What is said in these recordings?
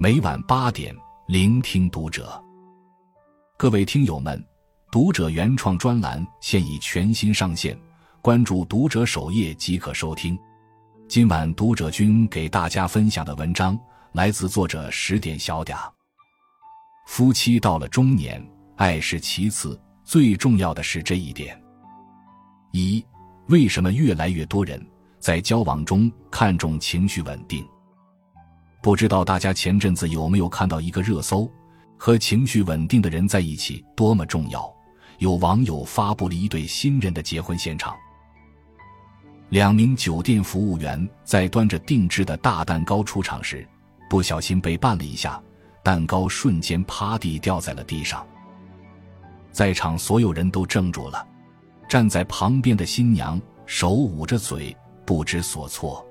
每晚八点，聆听读者。各位听友们，读者原创专栏现已全新上线，关注读者首页即可收听。今晚读者君给大家分享的文章来自作者十点小嗲。夫妻到了中年，爱是其次，最重要的是这一点。一，为什么越来越多人在交往中看重情绪稳定？不知道大家前阵子有没有看到一个热搜，和情绪稳定的人在一起多么重要？有网友发布了一对新人的结婚现场。两名酒店服务员在端着定制的大蛋糕出场时，不小心被绊了一下，蛋糕瞬间趴地掉在了地上。在场所有人都怔住了，站在旁边的新娘手捂着嘴，不知所措。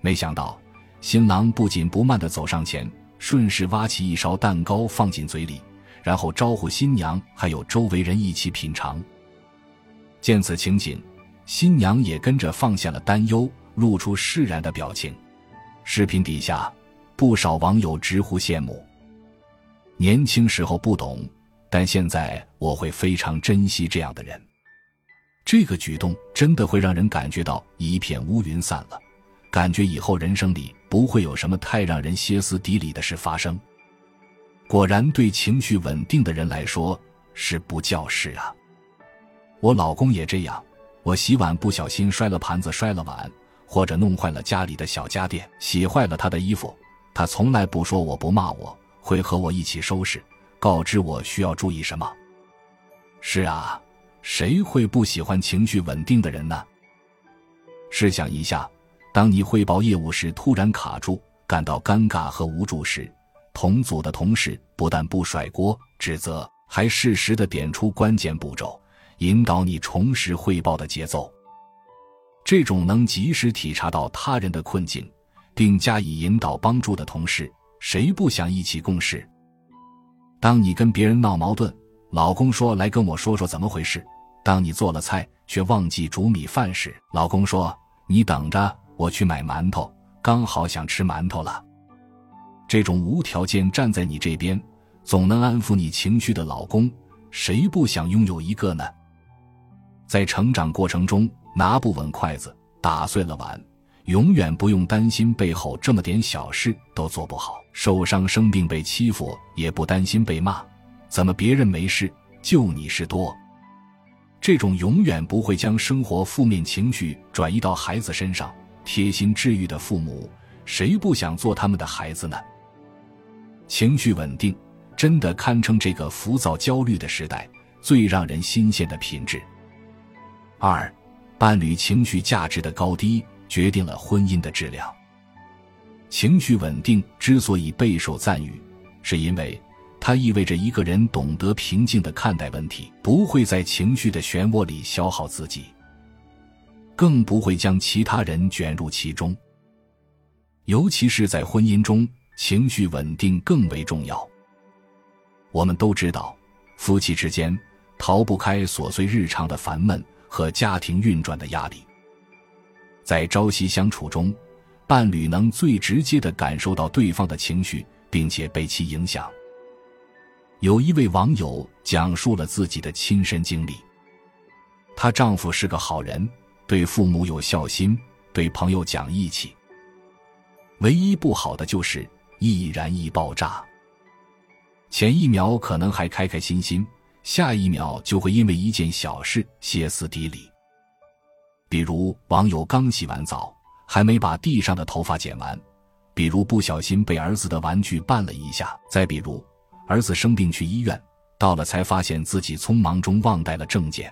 没想到。新郎不紧不慢地走上前，顺势挖起一勺蛋糕放进嘴里，然后招呼新娘还有周围人一起品尝。见此情景，新娘也跟着放下了担忧，露出释然的表情。视频底下，不少网友直呼羡慕。年轻时候不懂，但现在我会非常珍惜这样的人。这个举动真的会让人感觉到一片乌云散了。感觉以后人生里不会有什么太让人歇斯底里的事发生。果然，对情绪稳定的人来说是不叫事啊。我老公也这样，我洗碗不小心摔了盘子、摔了碗，或者弄坏了家里的小家电、洗坏了他的衣服，他从来不说我不骂我，会和我一起收拾，告知我需要注意什么。是啊，谁会不喜欢情绪稳定的人呢？试想一下。当你汇报业务时突然卡住，感到尴尬和无助时，同组的同事不但不甩锅指责，还适时的点出关键步骤，引导你重拾汇报的节奏。这种能及时体察到他人的困境，并加以引导帮助的同事，谁不想一起共事？当你跟别人闹矛盾，老公说：“来跟我说说怎么回事。”当你做了菜却忘记煮米饭时，老公说：“你等着。”我去买馒头，刚好想吃馒头了。这种无条件站在你这边，总能安抚你情绪的老公，谁不想拥有一个呢？在成长过程中，拿不稳筷子，打碎了碗，永远不用担心背后这么点小事都做不好；受伤生病被欺负，也不担心被骂。怎么别人没事，就你事多？这种永远不会将生活负面情绪转移到孩子身上。贴心治愈的父母，谁不想做他们的孩子呢？情绪稳定，真的堪称这个浮躁焦虑的时代最让人新鲜的品质。二，伴侣情绪价值的高低决定了婚姻的质量。情绪稳定之所以备受赞誉，是因为它意味着一个人懂得平静的看待问题，不会在情绪的漩涡里消耗自己。更不会将其他人卷入其中，尤其是在婚姻中，情绪稳定更为重要。我们都知道，夫妻之间逃不开琐碎日常的烦闷和家庭运转的压力。在朝夕相处中，伴侣能最直接的感受到对方的情绪，并且被其影响。有一位网友讲述了自己的亲身经历，她丈夫是个好人。对父母有孝心，对朋友讲义气。唯一不好的就是易燃易爆炸。前一秒可能还开开心心，下一秒就会因为一件小事歇斯底里。比如网友刚洗完澡，还没把地上的头发剪完；比如不小心被儿子的玩具绊了一下；再比如儿子生病去医院，到了才发现自己匆忙中忘带了证件。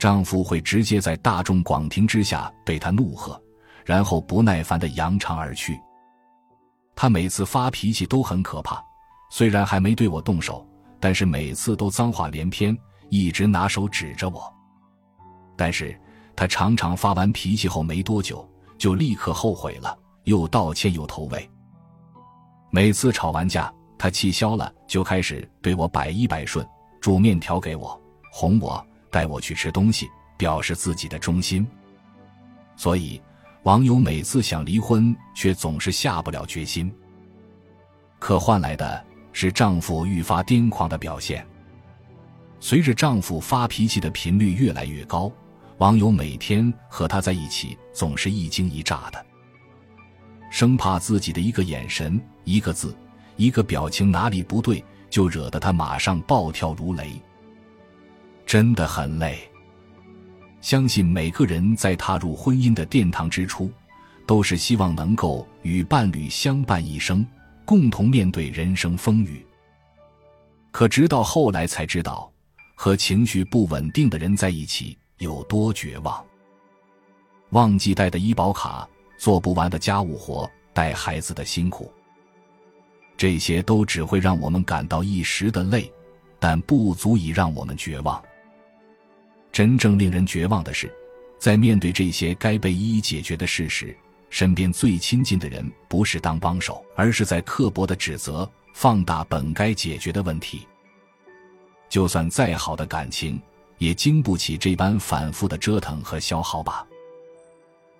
丈夫会直接在大众广庭之下对她怒喝，然后不耐烦的扬长而去。他每次发脾气都很可怕，虽然还没对我动手，但是每次都脏话连篇，一直拿手指着我。但是他常常发完脾气后没多久就立刻后悔了，又道歉又投喂。每次吵完架，他气消了就开始对我百依百顺，煮面条给我，哄我。带我去吃东西，表示自己的忠心。所以，网友每次想离婚，却总是下不了决心。可换来的是丈夫愈发癫狂的表现。随着丈夫发脾气的频率越来越高，网友每天和他在一起总是一惊一乍的，生怕自己的一个眼神、一个字、一个表情哪里不对，就惹得他马上暴跳如雷。真的很累。相信每个人在踏入婚姻的殿堂之初，都是希望能够与伴侣相伴一生，共同面对人生风雨。可直到后来才知道。和情绪不稳定的人在一起有多绝望？忘记带的医保卡，做不完的家务活，带孩子的辛苦，这些都只会让我们感到一时的累，但不足以让我们绝望。真正令人绝望的是，在面对这些该被一一解决的事时，身边最亲近的人不是当帮手，而是在刻薄的指责、放大本该解决的问题。就算再好的感情，也经不起这般反复的折腾和消耗吧。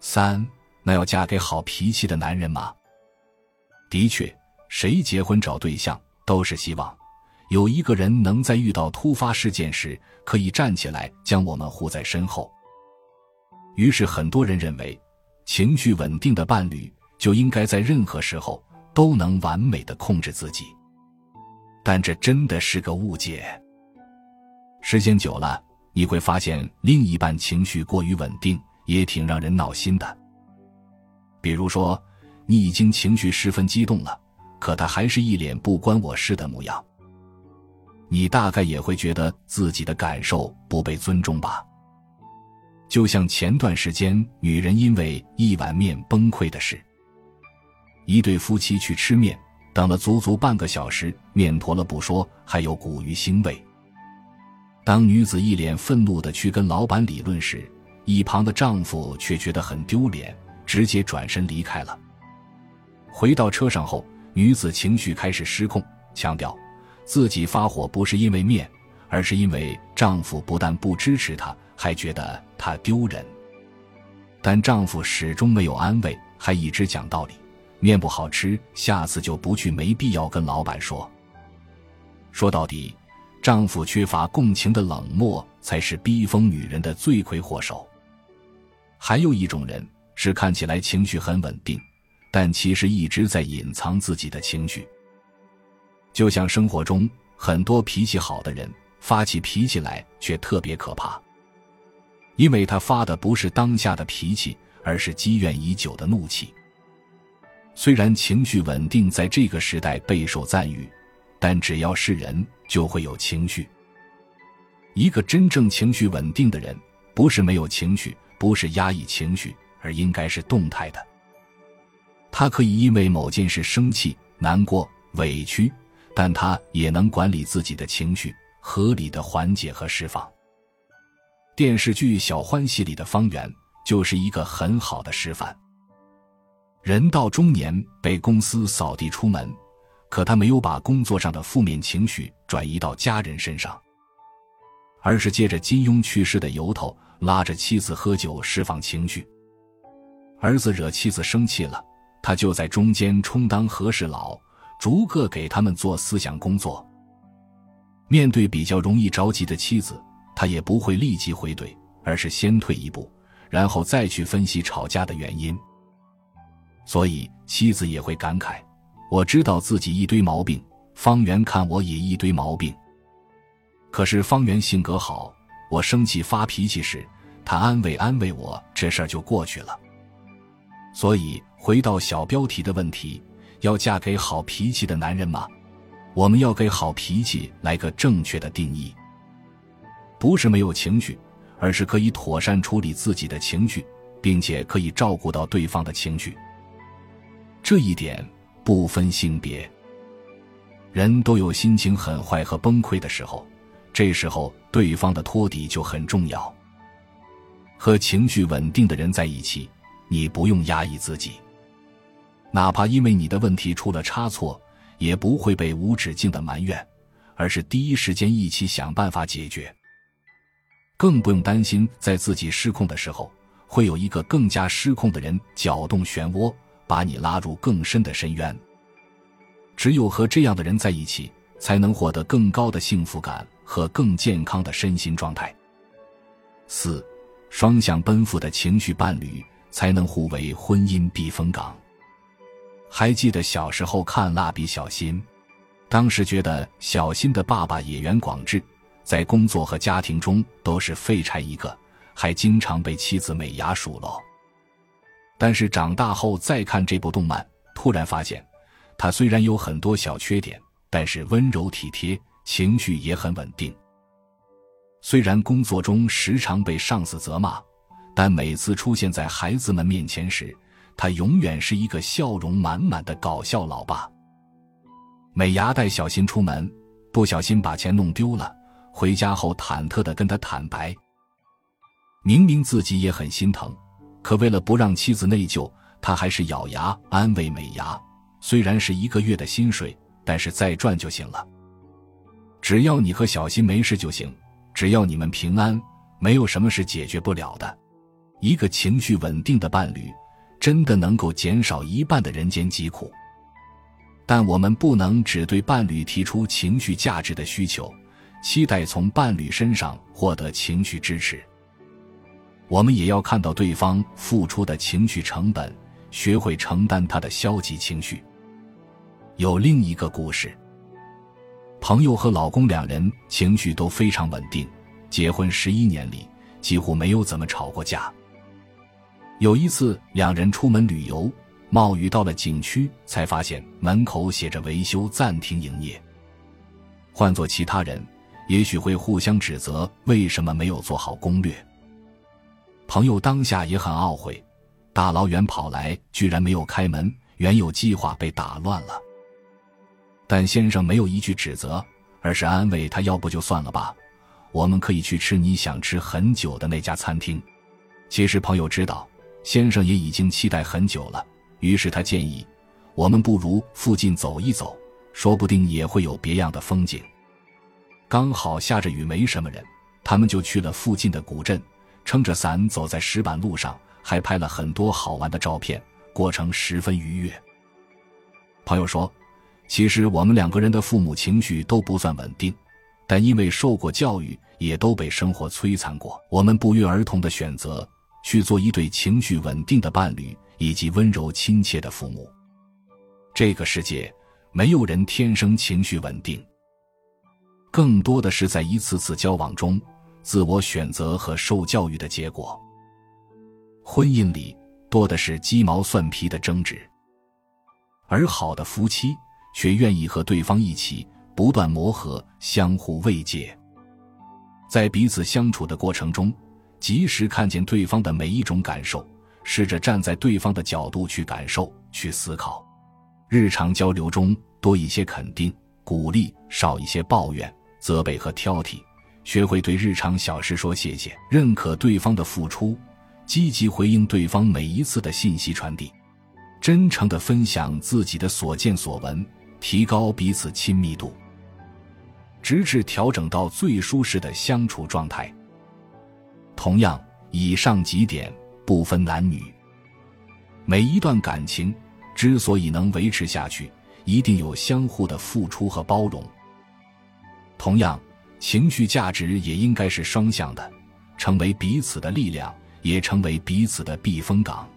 三，那要嫁给好脾气的男人吗？的确，谁结婚找对象都是希望有一个人能在遇到突发事件时可以站起来将我们护在身后。于是，很多人认为，情绪稳定的伴侣就应该在任何时候都能完美的控制自己。但这真的是个误解。时间久了，你会发现另一半情绪过于稳定，也挺让人闹心的。比如说，你已经情绪十分激动了，可他还是一脸不关我事的模样，你大概也会觉得自己的感受不被尊重吧？就像前段时间女人因为一碗面崩溃的事，一对夫妻去吃面，等了足足半个小时，面坨了不说，还有股鱼腥味。当女子一脸愤怒的去跟老板理论时，一旁的丈夫却觉得很丢脸，直接转身离开了。回到车上后，女子情绪开始失控，强调自己发火不是因为面，而是因为丈夫不但不支持她，还觉得她丢人。但丈夫始终没有安慰，还一直讲道理：面不好吃，下次就不去，没必要跟老板说。说到底。丈夫缺乏共情的冷漠，才是逼疯女人的罪魁祸首。还有一种人是看起来情绪很稳定，但其实一直在隐藏自己的情绪。就像生活中很多脾气好的人，发起脾气来却特别可怕，因为他发的不是当下的脾气，而是积怨已久的怒气。虽然情绪稳定在这个时代备受赞誉。但只要是人，就会有情绪。一个真正情绪稳定的人，不是没有情绪，不是压抑情绪，而应该是动态的。他可以因为某件事生气、难过、委屈，但他也能管理自己的情绪，合理的缓解和释放。电视剧《小欢喜》里的方圆就是一个很好的示范。人到中年，被公司扫地出门。可他没有把工作上的负面情绪转移到家人身上，而是借着金庸去世的由头，拉着妻子喝酒释放情绪。儿子惹妻子生气了，他就在中间充当和事佬，逐个给他们做思想工作。面对比较容易着急的妻子，他也不会立即回怼，而是先退一步，然后再去分析吵架的原因。所以妻子也会感慨。我知道自己一堆毛病，方圆看我也一堆毛病。可是方圆性格好，我生气发脾气时，他安慰安慰我，这事儿就过去了。所以回到小标题的问题，要嫁给好脾气的男人吗？我们要给好脾气来个正确的定义，不是没有情绪，而是可以妥善处理自己的情绪，并且可以照顾到对方的情绪。这一点。不分性别，人都有心情很坏和崩溃的时候，这时候对方的托底就很重要。和情绪稳定的人在一起，你不用压抑自己，哪怕因为你的问题出了差错，也不会被无止境的埋怨，而是第一时间一起想办法解决。更不用担心在自己失控的时候，会有一个更加失控的人搅动漩涡。把你拉入更深的深渊。只有和这样的人在一起，才能获得更高的幸福感和更健康的身心状态。四，双向奔赴的情绪伴侣才能互为婚姻避风港。还记得小时候看《蜡笔小新》，当时觉得小新的爸爸野原广志，在工作和家庭中都是废柴一个，还经常被妻子美伢数落。但是长大后再看这部动漫，突然发现，他虽然有很多小缺点，但是温柔体贴，情绪也很稳定。虽然工作中时常被上司责骂，但每次出现在孩子们面前时，他永远是一个笑容满满的搞笑老爸。美牙带小新出门，不小心把钱弄丢了，回家后忐忑的跟他坦白。明明自己也很心疼，可为了不让妻子内疚，他还是咬牙安慰美牙：“虽然是一个月的薪水，但是再赚就行了。只要你和小新没事就行。”只要你们平安，没有什么是解决不了的。一个情绪稳定的伴侣，真的能够减少一半的人间疾苦。但我们不能只对伴侣提出情绪价值的需求，期待从伴侣身上获得情绪支持。我们也要看到对方付出的情绪成本，学会承担他的消极情绪。有另一个故事。朋友和老公两人情绪都非常稳定，结婚十一年里几乎没有怎么吵过架。有一次，两人出门旅游，冒雨到了景区，才发现门口写着“维修暂停营业”。换做其他人，也许会互相指责为什么没有做好攻略。朋友当下也很懊悔，大老远跑来居然没有开门，原有计划被打乱了。但先生没有一句指责，而是安慰他：“要不就算了吧，我们可以去吃你想吃很久的那家餐厅。”其实朋友知道，先生也已经期待很久了，于是他建议：“我们不如附近走一走，说不定也会有别样的风景。”刚好下着雨，没什么人，他们就去了附近的古镇，撑着伞走在石板路上，还拍了很多好玩的照片，过程十分愉悦。朋友说。其实我们两个人的父母情绪都不算稳定，但因为受过教育，也都被生活摧残过。我们不约而同的选择去做一对情绪稳定的伴侣，以及温柔亲切的父母。这个世界没有人天生情绪稳定，更多的是在一次次交往中自我选择和受教育的结果。婚姻里多的是鸡毛蒜皮的争执，而好的夫妻。却愿意和对方一起不断磨合，相互慰藉，在彼此相处的过程中，及时看见对方的每一种感受，试着站在对方的角度去感受、去思考。日常交流中多一些肯定、鼓励，少一些抱怨、责备和挑剔。学会对日常小事说谢谢，认可对方的付出，积极回应对方每一次的信息传递，真诚的分享自己的所见所闻。提高彼此亲密度，直至调整到最舒适的相处状态。同样，以上几点不分男女。每一段感情之所以能维持下去，一定有相互的付出和包容。同样，情绪价值也应该是双向的，成为彼此的力量，也成为彼此的避风港。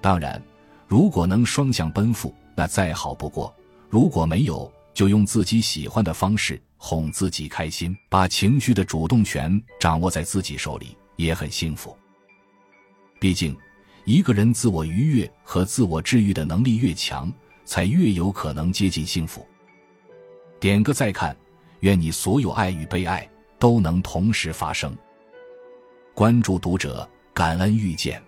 当然，如果能双向奔赴，那再好不过。如果没有，就用自己喜欢的方式哄自己开心，把情绪的主动权掌握在自己手里，也很幸福。毕竟，一个人自我愉悦和自我治愈的能力越强，才越有可能接近幸福。点个再看，愿你所有爱与被爱都能同时发生。关注读者，感恩遇见。